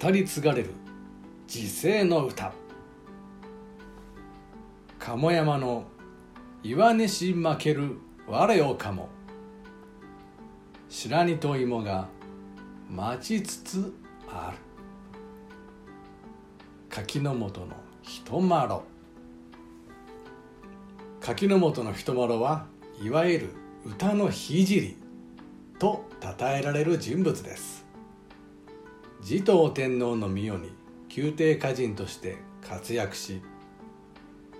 語り継がれる時世の歌。鴨山の岩根し負ける我をかも。白煮と芋が待ちつつある。柿の本の人まろ。柿の本の人まろはいわゆる歌の聖と称えられる人物です。持統天皇の御代に宮廷歌人として活躍し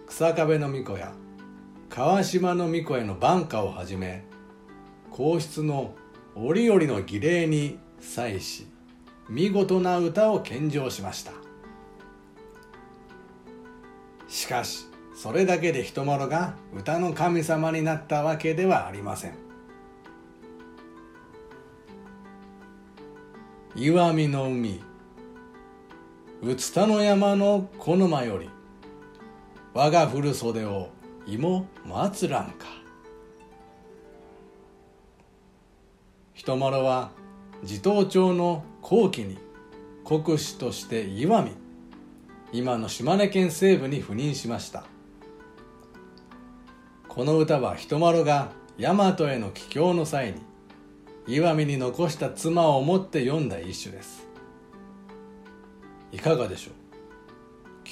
草壁の巫女や川島の巫女への晩歌をはじめ皇室の折々の儀礼に際し見事な歌を献上しました。しかしそれだけで人物が歌の神様になったわけではありません。岩見の海。うつたの山のこの間より我が古袖を芋松らんか。人丸は地頭町の後期に国司として岩見今の島根県西部に赴任しました。この歌は人丸が大和への帰郷の際に岩見に残した妻を思って読んだ一首です。いかがでしょう？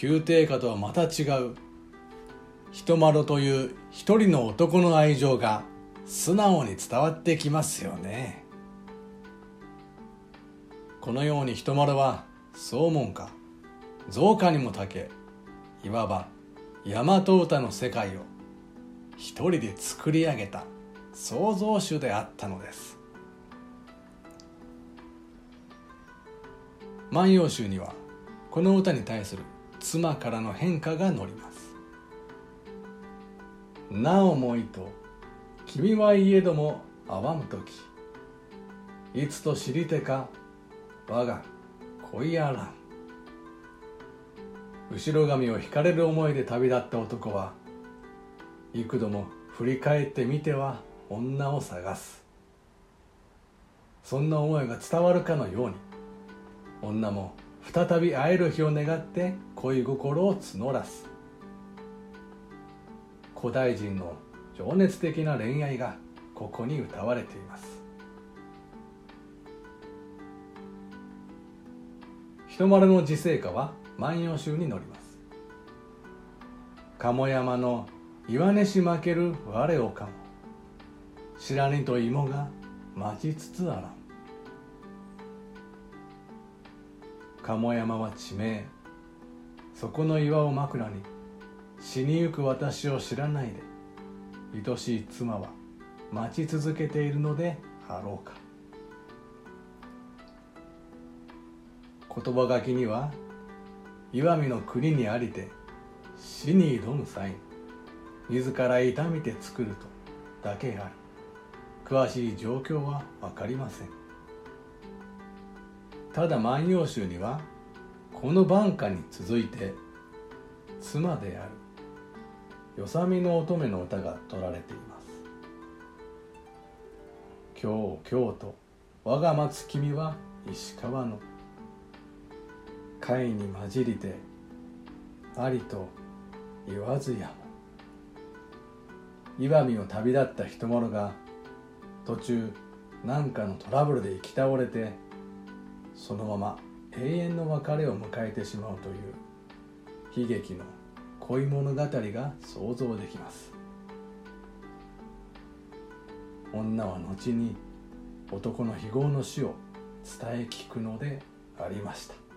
宮廷歌とはまた違う。人丸という一人の男の愛情が素直に伝わってきますよね。このように人丸は総門家増加にもたけいわば大和歌の世界を一人で作り上げた創造主であったのです「万葉集」にはこの歌に対する妻からの変化が載ります。なおもいと君はいえどもあわむ時いつと知りてか我が恋やらん。後ろ髪を引かれる思いで旅立った男は幾度も振り返ってみては女を探す。そんな思いが伝わるかのように女も再び会える日を願って恋心を募らす。古代人の情熱的な恋愛がここに歌われています。人丸の自生歌は万葉集に載ります。鴨山の岩根し負ける我をかも。白煮と芋が待ちつつあらん。鴨山は地名。そこの岩を枕に死にゆく私を知らないで愛しい妻は待ち続けているのであろうか。言葉書きには岩見の国にありて死に挑む際自ら痛みて作るとだけある。詳しい状況は分かりません。ただ万葉集にはこの晩歌に続いて妻であるよさみの乙女の歌が取られています。今日今日と我が待つ君は石川の貝に混じりてありと言わずやも。岩見を旅立った人物が途中何かのトラブルで行き倒れてそのまま永遠の別れを迎えてしまうという悲劇の恋物語が想像できます。女は後に男の非業の死を伝え聞くのでありました。